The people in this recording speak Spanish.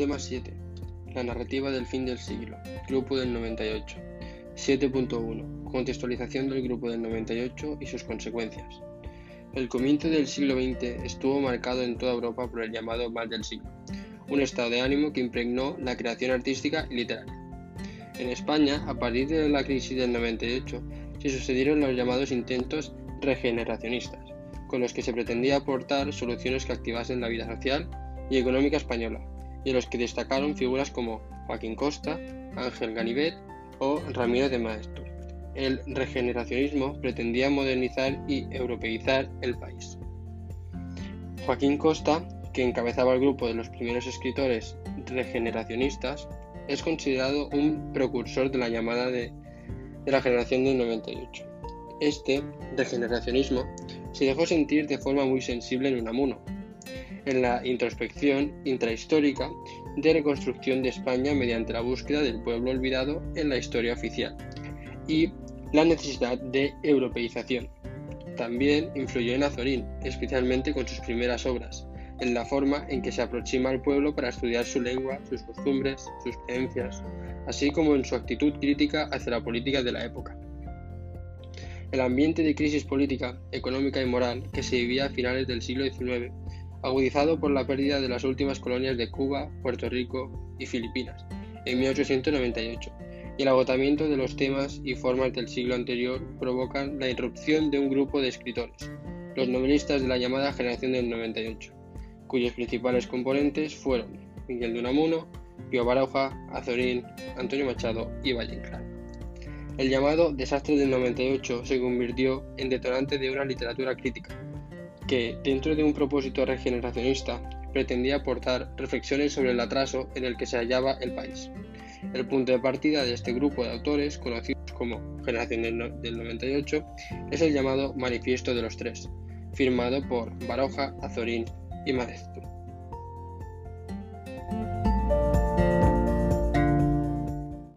Tema 7. La narrativa del fin del siglo. Grupo del 98. 7.1. Contextualización del Grupo del 98 y sus consecuencias. El comienzo del siglo XX estuvo marcado en toda Europa por el llamado mal del siglo, un estado de ánimo que impregnó la creación artística y literaria. En España, a partir de la crisis del 98, se sucedieron los llamados intentos regeneracionistas, con los que se pretendía aportar soluciones que activasen la vida social y económica española, y los que destacaron figuras como Joaquín Costa, Ángel Ganivet o Ramiro de Maestro. El regeneracionismo pretendía modernizar y europeizar el país. Joaquín Costa, que encabezaba el grupo de los primeros escritores regeneracionistas, es considerado un precursor de la llamada de, de la generación del 98. Este regeneracionismo se dejó sentir de forma muy sensible en Unamuno, en la introspección intrahistórica de reconstrucción de España mediante la búsqueda del pueblo olvidado en la historia oficial y la necesidad de europeización. También influyó en Azorín, especialmente con sus primeras obras, en la forma en que se aproxima al pueblo para estudiar su lengua, sus costumbres, sus creencias, así como en su actitud crítica hacia la política de la época. El ambiente de crisis política, económica y moral que se vivía a finales del siglo XIX agudizado por la pérdida de las últimas colonias de Cuba, Puerto Rico y Filipinas en 1898, y el agotamiento de los temas y formas del siglo anterior provocan la irrupción de un grupo de escritores, los novelistas de la llamada generación del 98, cuyos principales componentes fueron Miguel de Unamuno, Pío Baroja, Azorín, Antonio Machado y Valle Inclán. El llamado desastre del 98 se convirtió en detonante de una literatura crítica, que, dentro de un propósito regeneracionista, pretendía aportar reflexiones sobre el atraso en el que se hallaba el país. El punto de partida de este grupo de autores, conocidos como Generación del 98, es el llamado Manifiesto de los Tres, firmado por Baroja, Azorín y Maeztu.